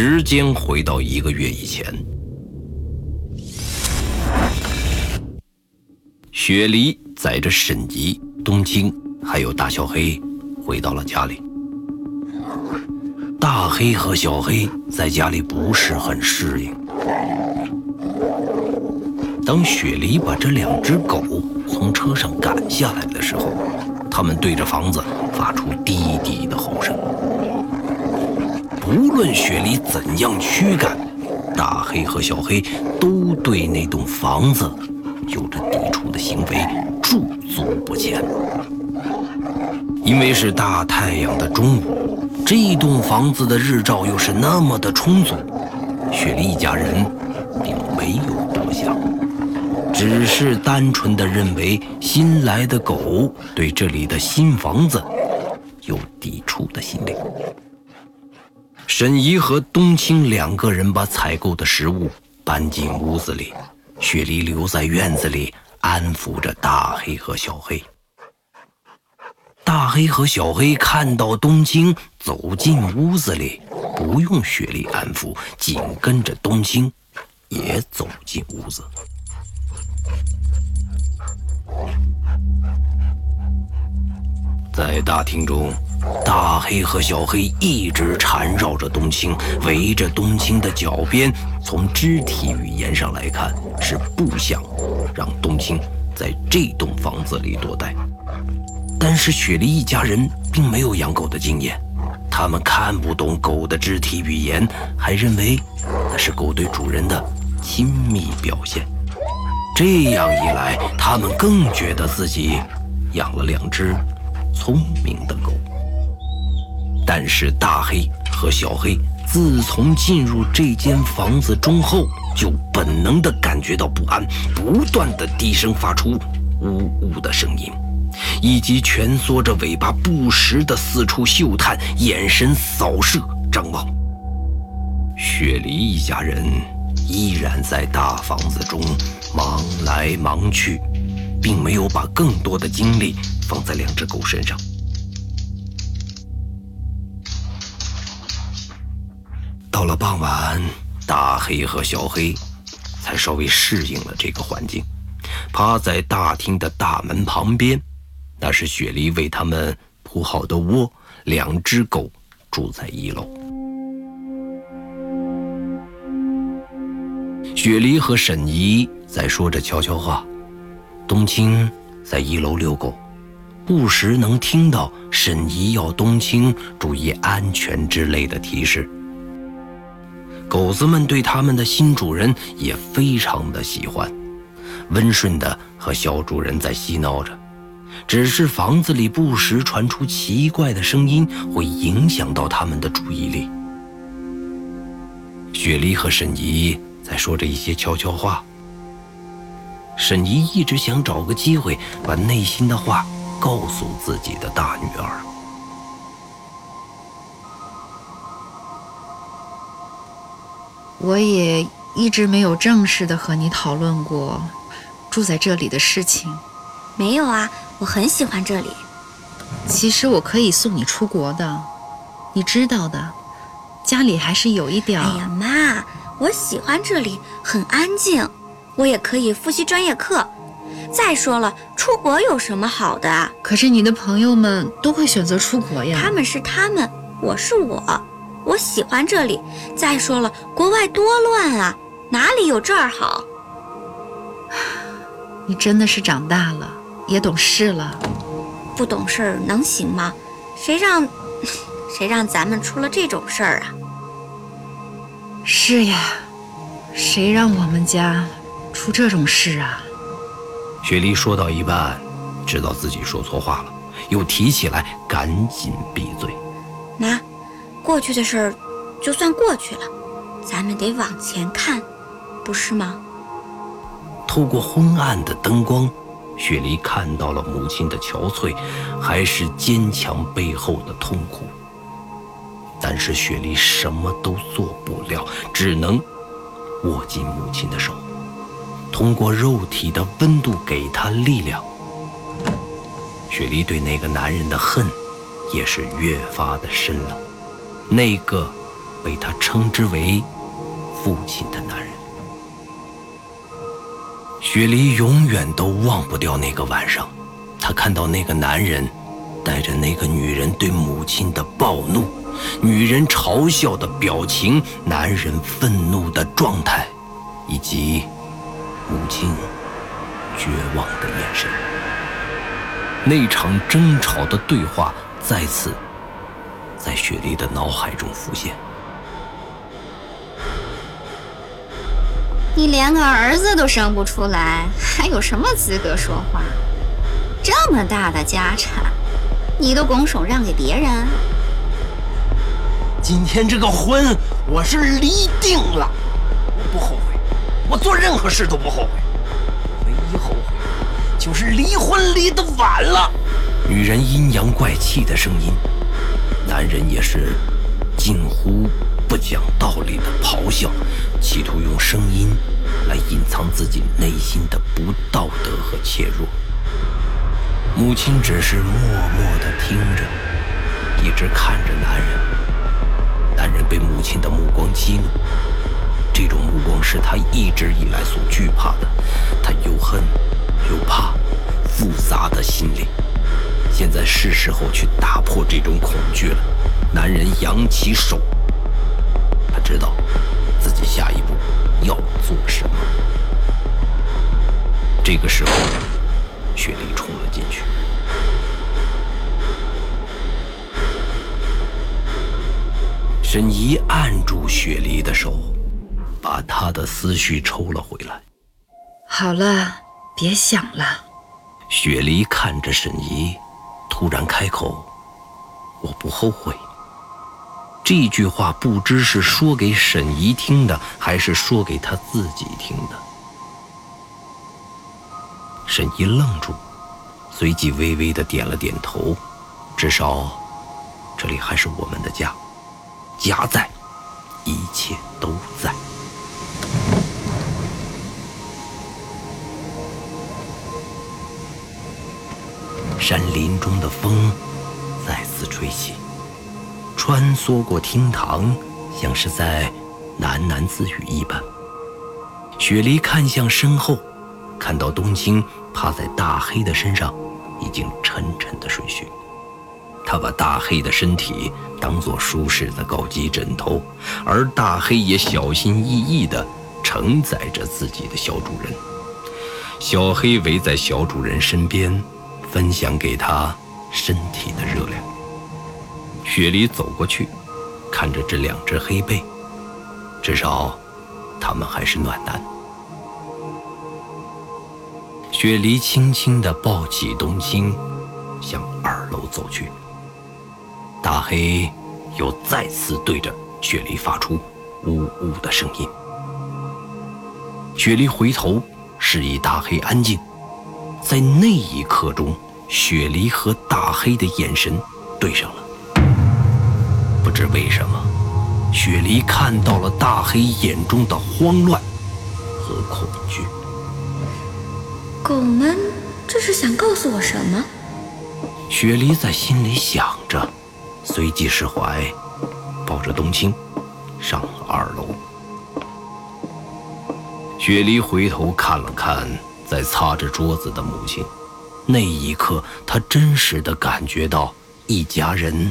时间回到一个月以前，雪梨载着沈怡、冬青还有大小黑回到了家里。大黑和小黑在家里不是很适应。当雪梨把这两只狗从车上赶下来的时候，他们对着房子发出低低的吼声。无论雪梨怎样驱赶，大黑和小黑都对那栋房子有着抵触的行为，驻足不前。因为是大太阳的中午，这栋房子的日照又是那么的充足，雪梨一家人并没有多想，只是单纯的认为新来的狗对这里的新房子有抵触的心理。沈怡和冬青两个人把采购的食物搬进屋子里，雪梨留在院子里安抚着大黑和小黑。大黑和小黑看到冬青走进屋子里，不用雪莉安抚，紧跟着冬青也走进屋子。在大厅中，大黑和小黑一直缠绕着冬青，围着冬青的脚边。从肢体语言上来看，是不想让冬青在这栋房子里多待。但是雪梨一家人并没有养狗的经验，他们看不懂狗的肢体语言，还认为那是狗对主人的亲密表现。这样一来，他们更觉得自己养了两只聪明的狗。但是大黑和小黑自从进入这间房子中后，就本能地感觉到不安，不断地低声发出呜呜的声音。以及蜷缩着尾巴，不时地四处嗅探，眼神扫射张望。雪梨一家人依然在大房子中忙来忙去，并没有把更多的精力放在两只狗身上。了傍晚，大黑和小黑才稍微适应了这个环境，趴在大厅的大门旁边。那是雪梨为他们铺好的窝，两只狗住在一楼。雪梨和沈怡在说着悄悄话，冬青在一楼遛狗，不时能听到沈怡要冬青注意安全之类的提示。狗子们对他们的新主人也非常的喜欢，温顺的和小主人在嬉闹着。只是房子里不时传出奇怪的声音，会影响到他们的注意力。雪梨和沈怡在说着一些悄悄话。沈怡一直想找个机会把内心的话告诉自己的大女儿。我也一直没有正式的和你讨论过住在这里的事情。没有啊。我很喜欢这里。其实我可以送你出国的，你知道的。家里还是有一点。哎呀妈，我喜欢这里，很安静。我也可以复习专业课。再说了，出国有什么好的？可是你的朋友们都会选择出国呀。他们是他们，我是我。我喜欢这里。再说了，国外多乱啊，哪里有这儿好？你真的是长大了。也懂事了，不懂事儿能行吗？谁让，谁让咱们出了这种事儿啊？是呀，谁让我们家出这种事啊？雪梨说到一半，知道自己说错话了，又提起来，赶紧闭嘴。那，过去的事儿就算过去了，咱们得往前看，不是吗？透过昏暗的灯光。雪梨看到了母亲的憔悴，还是坚强背后的痛苦。但是雪梨什么都做不了，只能握紧母亲的手，通过肉体的温度给她力量。雪梨对那个男人的恨也是越发的深了。那个被他称之为父亲的男人。雪梨永远都忘不掉那个晚上，她看到那个男人带着那个女人对母亲的暴怒，女人嘲笑的表情，男人愤怒的状态，以及母亲绝望的眼神。那场争吵的对话再次在雪莉的脑海中浮现。你连个儿子都生不出来，还有什么资格说话？这么大的家产，你都拱手让给别人？今天这个婚我是离定了，我不后悔，我做任何事都不后悔，唯一后悔就是离婚离得晚了。女人阴阳怪气的声音，男人也是近乎。不讲道理的咆哮，企图用声音来隐藏自己内心的不道德和怯弱。母亲只是默默地听着，一直看着男人。男人被母亲的目光激怒，这种目光是他一直以来所惧怕的。他又恨又怕，复杂的心理。现在是时候去打破这种恐惧了。男人扬起手。他知道自己下一步要做什么。这个时候，雪梨冲了进去。沈怡按住雪梨的手，把她的思绪抽了回来。好了，别想了。雪梨看着沈怡，突然开口：“我不后悔。”这句话不知是说给沈怡听的，还是说给他自己听的。沈怡愣住，随即微微的点了点头。至少，这里还是我们的家，家在，一切都在。山林中的风再次吹起。穿梭过厅堂，像是在喃喃自语一般。雪梨看向身后，看到冬青趴在大黑的身上，已经沉沉的睡去。他把大黑的身体当做舒适的高级枕头，而大黑也小心翼翼地承载着自己的小主人。小黑围在小主人身边，分享给他身体的热量。雪梨走过去，看着这两只黑背，至少，它们还是暖男。雪梨轻轻地抱起冬青，向二楼走去。大黑又再次对着雪梨发出呜呜的声音。雪梨回头示意大黑安静，在那一刻中，雪梨和大黑的眼神对上了。不知为什么，雪梨看到了大黑眼中的慌乱和恐惧。狗们这是想告诉我什么？雪梨在心里想着，随即释怀，抱着冬青上了二楼。雪梨回头看了看在擦着桌子的母亲，那一刻，她真实的感觉到一家人。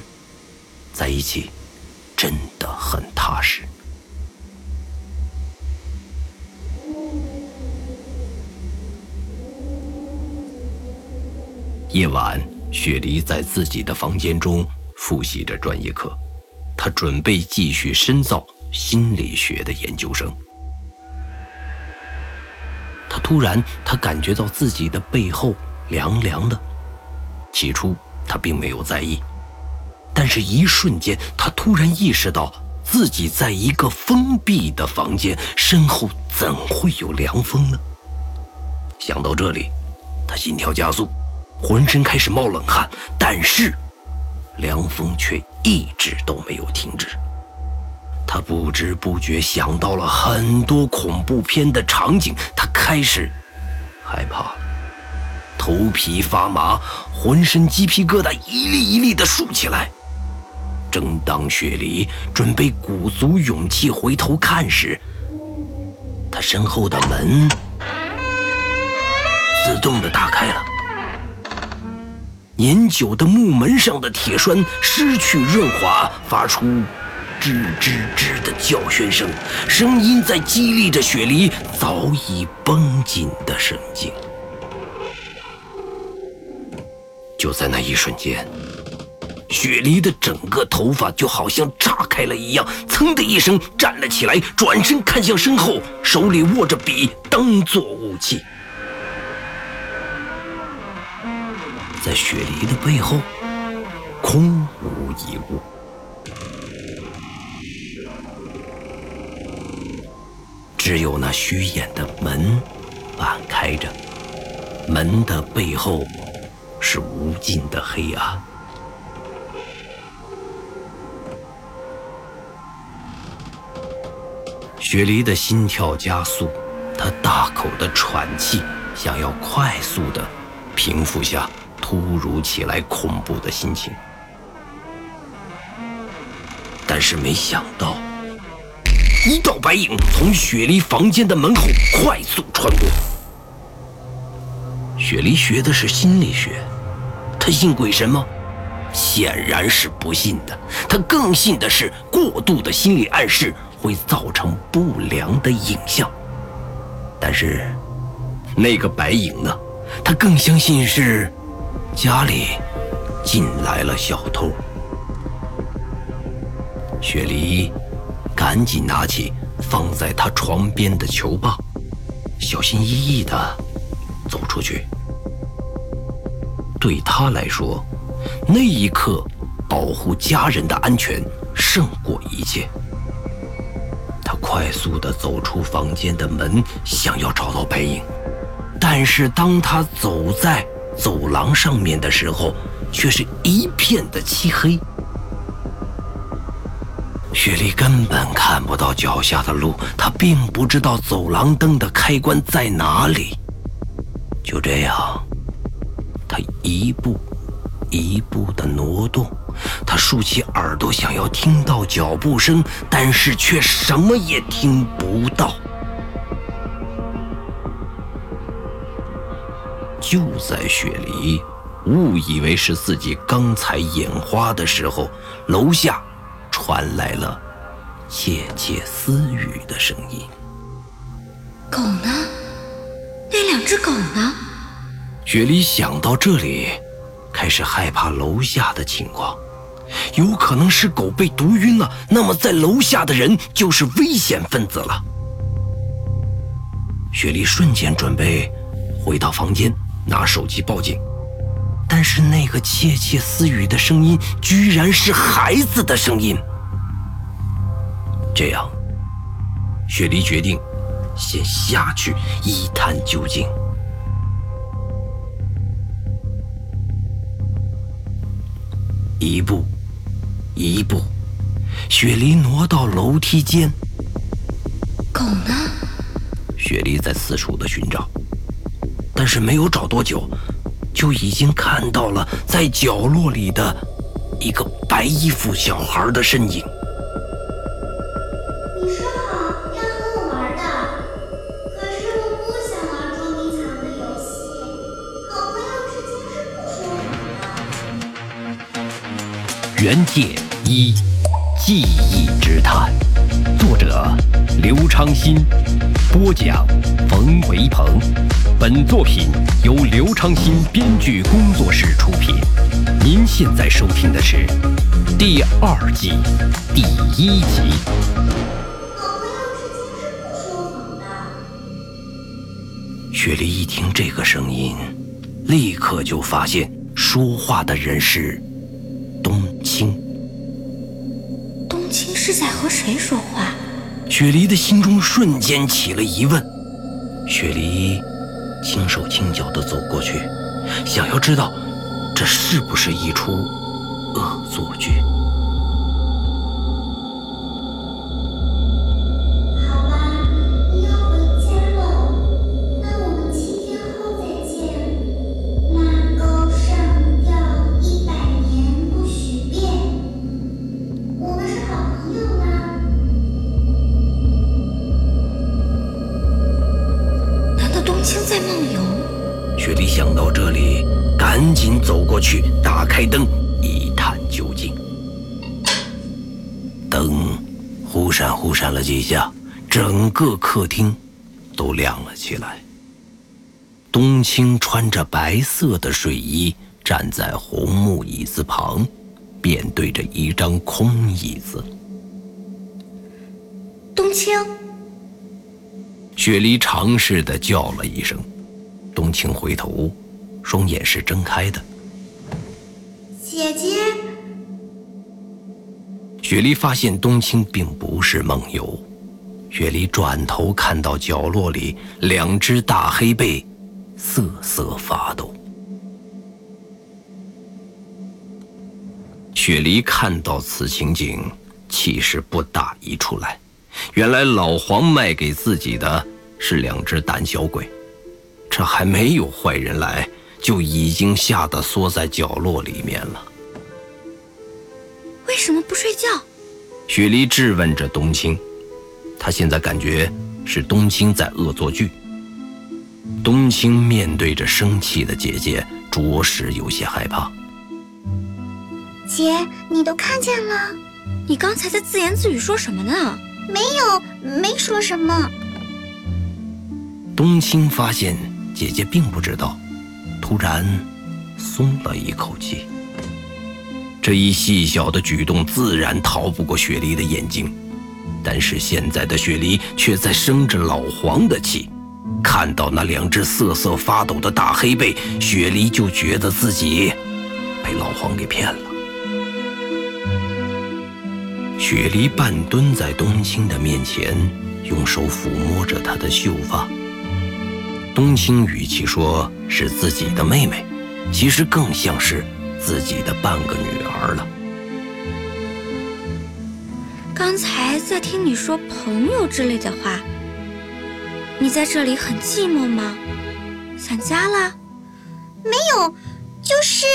在一起，真的很踏实。夜晚，雪梨在自己的房间中复习着专业课，她准备继续深造心理学的研究生。突然，他感觉到自己的背后凉凉的。起初，他并没有在意。但是，一瞬间，他突然意识到自己在一个封闭的房间，身后怎会有凉风呢？想到这里，他心跳加速，浑身开始冒冷汗。但是，凉风却一直都没有停止。他不知不觉想到了很多恐怖片的场景，他开始害怕，头皮发麻，浑身鸡皮疙瘩一粒一粒的竖起来。正当雪梨准备鼓足勇气回头看时，他身后的门自动的打开了。年久的木门上的铁栓失去润滑，发出吱吱吱的叫喧声，声音在激励着雪梨早已绷紧的神经。就在那一瞬间。雪梨的整个头发就好像炸开了一样，噌的一声站了起来，转身看向身后，手里握着笔当做武器。在雪梨的背后，空无一物，只有那虚掩的门半开着，门的背后是无尽的黑暗。雪梨的心跳加速，她大口的喘气，想要快速的平复下突如其来恐怖的心情。但是没想到，一道白影从雪梨房间的门后快速穿过。雪梨学的是心理学，她信鬼神吗？显然是不信的。她更信的是过度的心理暗示。会造成不良的影像，但是那个白影呢？他更相信是家里进来了小偷。雪梨赶紧拿起放在他床边的球棒，小心翼翼地走出去。对他来说，那一刻保护家人的安全胜过一切。他快速地走出房间的门，想要找到白影，但是当他走在走廊上面的时候，却是一片的漆黑。雪莉根本看不到脚下的路，她并不知道走廊灯的开关在哪里。就这样，她一步一步地挪动。他竖起耳朵，想要听到脚步声，但是却什么也听不到。就在雪梨误以为是自己刚才眼花的时候，楼下传来了窃窃私语的声音：“狗呢？那两只狗呢？”雪梨想到这里，开始害怕楼下的情况。有可能是狗被毒晕了，那么在楼下的人就是危险分子了。雪莉瞬间准备回到房间拿手机报警，但是那个窃窃私语的声音居然是孩子的声音。这样，雪梨决定先下去一探究竟。一步。一步，雪梨挪到楼梯间。狗呢？雪梨在四处的寻找，但是没有找多久，就已经看到了在角落里的一个白衣服小孩的身影。原界一记忆之谈，作者刘昌新，播讲冯维鹏。本作品由刘昌新编剧工作室出品。您现在收听的是第二季第一集。雪莉一听这个声音，立刻就发现说话的人是。是在和谁说话？雪梨的心中瞬间起了疑问。雪梨轻手轻脚地走过去，想要知道这是不是一出恶作剧。个客厅都亮了起来。冬青穿着白色的睡衣，站在红木椅子旁，面对着一张空椅子。冬青，雪梨尝试的叫了一声。冬青回头，双眼是睁开的。姐姐。雪梨发现冬青并不是梦游。雪梨转头看到角落里两只大黑背，瑟瑟发抖。雪梨看到此情景，气势不打一处来。原来老黄卖给自己的是两只胆小鬼，这还没有坏人来，就已经吓得缩在角落里面了。为什么不睡觉？雪梨质问着冬青。她现在感觉是冬青在恶作剧。冬青面对着生气的姐姐，着实有些害怕。姐，你都看见了？你刚才在自言自语说什么呢？没有，没说什么。冬青发现姐姐并不知道，突然松了一口气。这一细小的举动自然逃不过雪梨的眼睛，但是现在的雪梨却在生着老黄的气。看到那两只瑟瑟发抖的大黑背，雪梨就觉得自己被老黄给骗了。雪梨半蹲在冬青的面前，用手抚摸着她的秀发。冬青语气说是自己的妹妹，其实更像是自己的半个女儿了。刚才在听你说朋友之类的话，你在这里很寂寞吗？想家了？没有，就是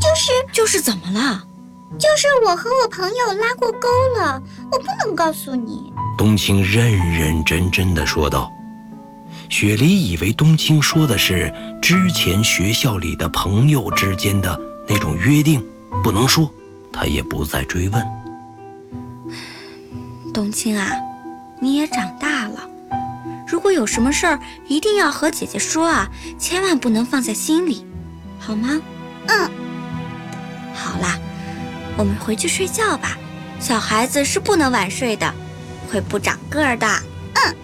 就是就是怎么了？就是我和我朋友拉过钩了，我不能告诉你。冬青认认真真的说道。雪梨以为冬青说的是之前学校里的朋友之间的那种约定，不能说，她也不再追问。冬青啊，你也长大了，如果有什么事儿，一定要和姐姐说啊，千万不能放在心里，好吗？嗯。好啦。我们回去睡觉吧，小孩子是不能晚睡的，会不长个儿的。嗯。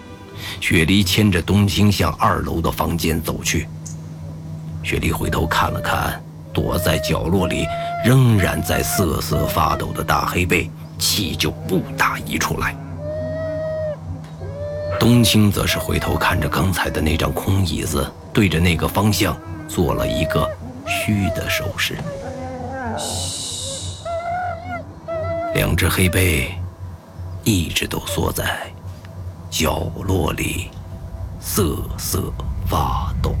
雪梨牵着冬青向二楼的房间走去。雪梨回头看了看躲在角落里仍然在瑟瑟发抖的大黑背，气就不打一处来。冬青则是回头看着刚才的那张空椅子，对着那个方向做了一个嘘的手势。两只黑背一直都缩在角落里，瑟瑟发抖。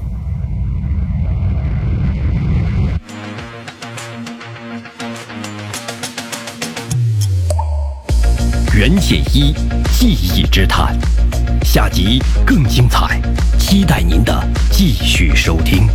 袁解一记忆之谈，下集更精彩，期待您的继续收听。